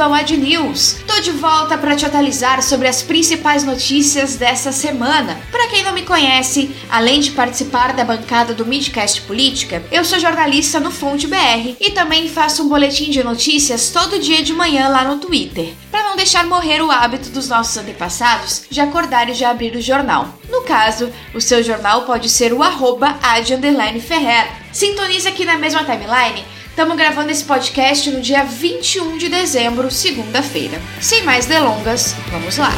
Bem-vindo ao Ad News. Tô de volta para te atualizar sobre as principais notícias dessa semana. Para quem não me conhece, além de participar da bancada do Midcast Política, eu sou jornalista no Fonte BR e também faço um boletim de notícias todo dia de manhã lá no Twitter, para não deixar morrer o hábito dos nossos antepassados de acordar e já abrir o jornal. No caso, o seu jornal pode ser o arroba Ferrer. Sintonize aqui na mesma timeline Estamos gravando esse podcast no dia 21 de dezembro, segunda-feira. Sem mais delongas, vamos lá.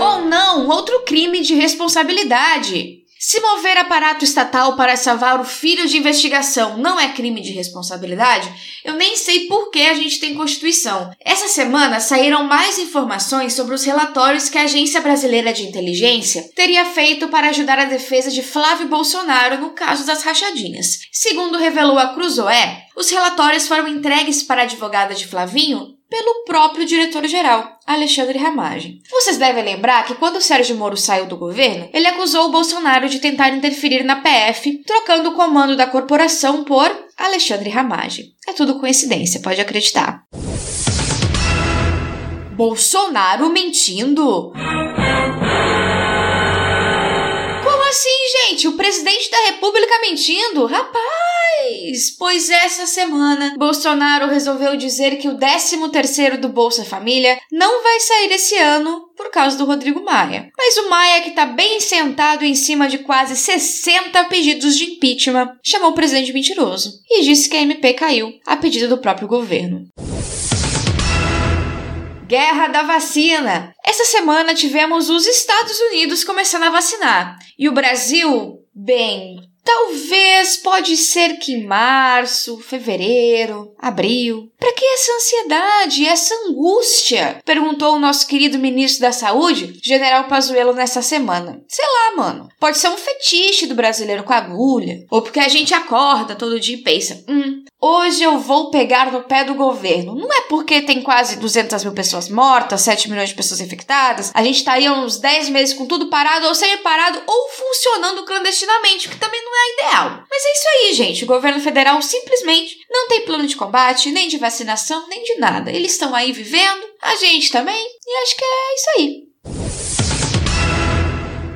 Ou não, outro crime de responsabilidade. Se mover aparato estatal para salvar o filho de investigação não é crime de responsabilidade, eu nem sei por que a gente tem Constituição. Essa semana saíram mais informações sobre os relatórios que a Agência Brasileira de Inteligência teria feito para ajudar a defesa de Flávio Bolsonaro no caso das rachadinhas. Segundo revelou a Cruzoé, os relatórios foram entregues para a advogada de Flavinho pelo próprio diretor-geral, Alexandre Ramagem. Vocês devem lembrar que quando Sérgio Moro saiu do governo, ele acusou o Bolsonaro de tentar interferir na PF, trocando o comando da corporação por Alexandre Ramagem. É tudo coincidência, pode acreditar. Bolsonaro mentindo? Como assim, gente? O presidente da República mentindo? Rapaz! Pois essa semana, Bolsonaro resolveu dizer que o 13º do Bolsa Família não vai sair esse ano por causa do Rodrigo Maia. Mas o Maia, que está bem sentado em cima de quase 60 pedidos de impeachment, chamou o presidente de mentiroso e disse que a MP caiu a pedido do próprio governo. Guerra da vacina. Essa semana tivemos os Estados Unidos começando a vacinar e o Brasil, bem, Talvez pode ser que em março, fevereiro, abril. Para que essa ansiedade, essa angústia? Perguntou o nosso querido ministro da Saúde, General Pazuello, nessa semana. Sei lá, mano. Pode ser um fetiche do brasileiro com agulha, ou porque a gente acorda todo dia e pensa: "Hum, Hoje eu vou pegar no pé do governo. Não é porque tem quase 200 mil pessoas mortas, 7 milhões de pessoas infectadas, a gente tá aí uns 10 meses com tudo parado, ou semi-parado, ou funcionando clandestinamente, que também não é ideal. Mas é isso aí, gente. O governo federal simplesmente não tem plano de combate, nem de vacinação, nem de nada. Eles estão aí vivendo, a gente também, e acho que é isso aí.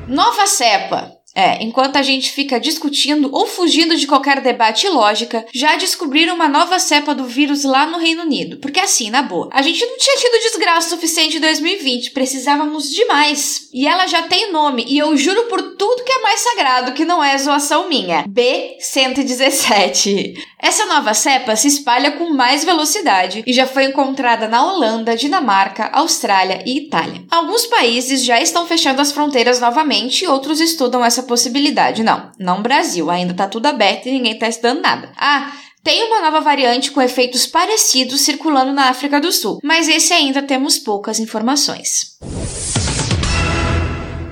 Nova cepa. É, enquanto a gente fica discutindo ou fugindo de qualquer debate e lógica, já descobriram uma nova cepa do vírus lá no Reino Unido. Porque assim, na boa, a gente não tinha tido desgraça suficiente em 2020, precisávamos demais. E ela já tem nome, e eu juro por tudo que é mais sagrado que não é zoação minha. B117. Essa nova cepa se espalha com mais velocidade e já foi encontrada na Holanda, Dinamarca, Austrália e Itália. Alguns países já estão fechando as fronteiras novamente e outros estudam essa possibilidade. Não, não Brasil, ainda tá tudo aberto e ninguém tá estudando nada. Ah, tem uma nova variante com efeitos parecidos circulando na África do Sul, mas esse ainda temos poucas informações.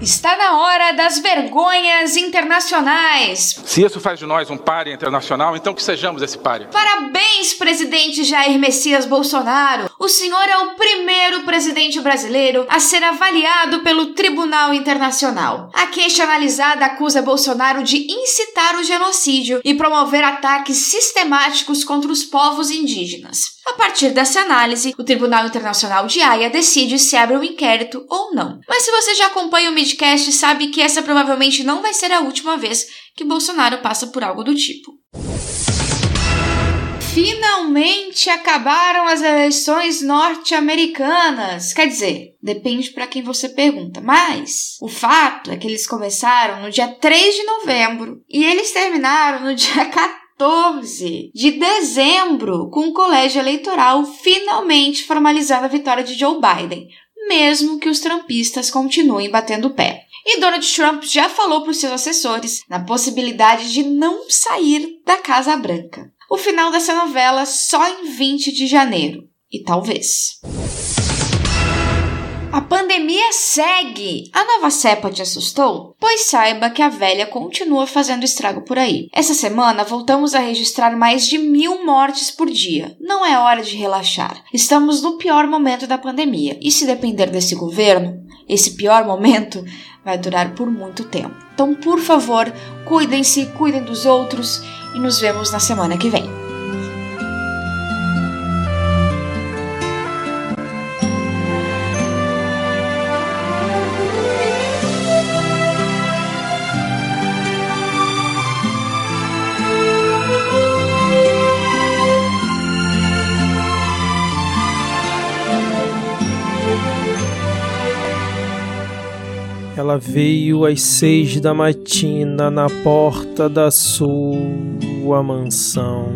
Está na hora das vergonhas internacionais. Se isso faz de nós um páreo internacional, então que sejamos esse páreo. Parabéns, presidente Jair Messias Bolsonaro. O senhor é o primeiro presidente brasileiro a ser avaliado pelo Tribunal Internacional. A queixa analisada acusa Bolsonaro de incitar o genocídio e promover ataques sistemáticos contra os povos indígenas. A partir dessa análise, o Tribunal Internacional de Haia decide se abre um inquérito ou não. Mas se você já acompanha o Midcast, sabe que essa provavelmente não vai ser a última vez que Bolsonaro passa por algo do tipo. Finalmente acabaram as eleições norte-americanas. Quer dizer, depende para quem você pergunta, mas o fato é que eles começaram no dia 3 de novembro e eles terminaram no dia 14 14 de dezembro, com o colégio eleitoral finalmente formalizando a vitória de Joe Biden, mesmo que os trumpistas continuem batendo o pé. E Donald Trump já falou para os seus assessores na possibilidade de não sair da Casa Branca. O final dessa novela só em 20 de janeiro. E talvez. A pandemia segue! A nova cepa te assustou? Pois saiba que a velha continua fazendo estrago por aí. Essa semana voltamos a registrar mais de mil mortes por dia. Não é hora de relaxar. Estamos no pior momento da pandemia e, se depender desse governo, esse pior momento vai durar por muito tempo. Então, por favor, cuidem-se, cuidem dos outros e nos vemos na semana que vem. Ela veio às seis da matina na porta da sua mansão.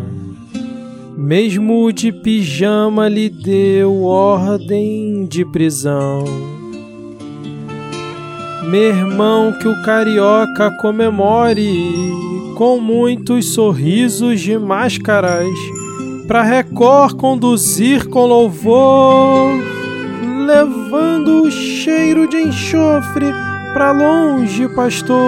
Mesmo de pijama lhe deu ordem de prisão. Meu irmão, que o carioca comemore com muitos sorrisos de máscaras, pra Record conduzir com louvor, levando o cheiro de enxofre pra longe, pastor.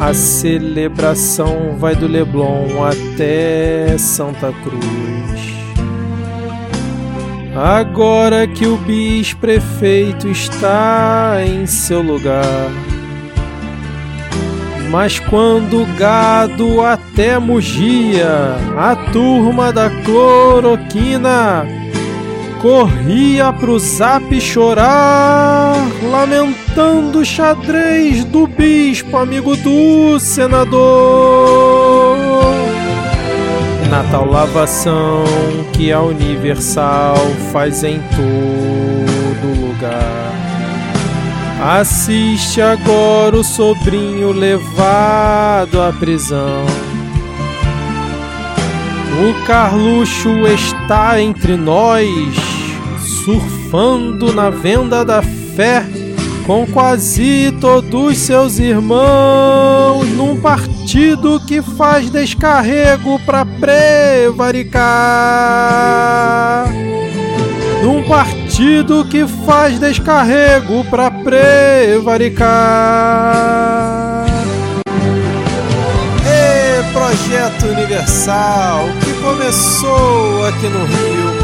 A celebração vai do Leblon até Santa Cruz. Agora que o bis-prefeito está em seu lugar. Mas quando o gado até mugia, a turma da cloroquina corria pro zap chorar, lamentando o xadrez do bispo, amigo do senador. Natal lavação que a Universal faz em todo lugar. Assiste agora o sobrinho levado à prisão. O Carluxo está entre nós surfando na venda da fé com quase todos seus irmãos num partido que faz descarrego para prevaricar. Num partido que faz descarrego para prevaricar. E projeto universal que começou aqui no Rio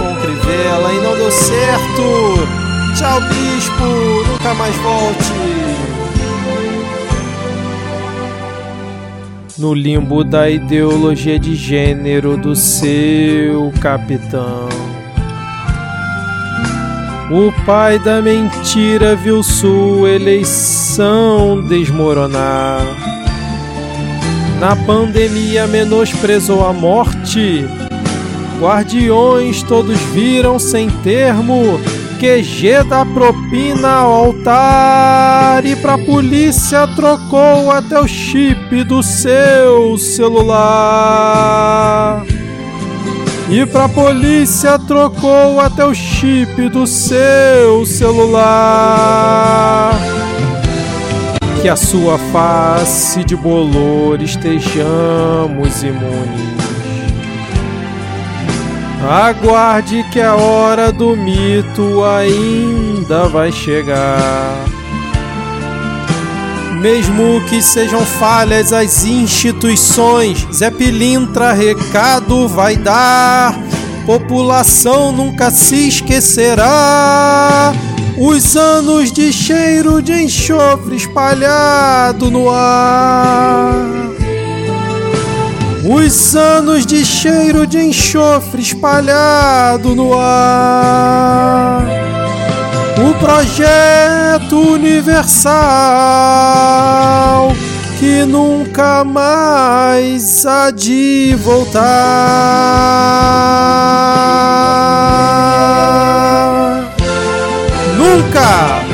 Crivella e não deu certo. Tchau, bispo, nunca mais volte. No limbo da ideologia de gênero do seu capitão. O pai da mentira viu sua eleição desmoronar. Na pandemia menosprezou a morte Guardiões todos viram sem termo QG da propina ao altar e pra polícia trocou até o chip do seu celular. E pra polícia trocou até o chip do seu celular. Que a sua face de bolor estejamos imunes. Aguarde que a hora do mito ainda vai chegar. Mesmo que sejam falhas as instituições, Zé Pilintra recado vai dar. População nunca se esquecerá. Os anos de cheiro de enxofre espalhado no ar. Os anos de cheiro de enxofre espalhado no ar. O projeto universal que nunca mais há de voltar. Nunca!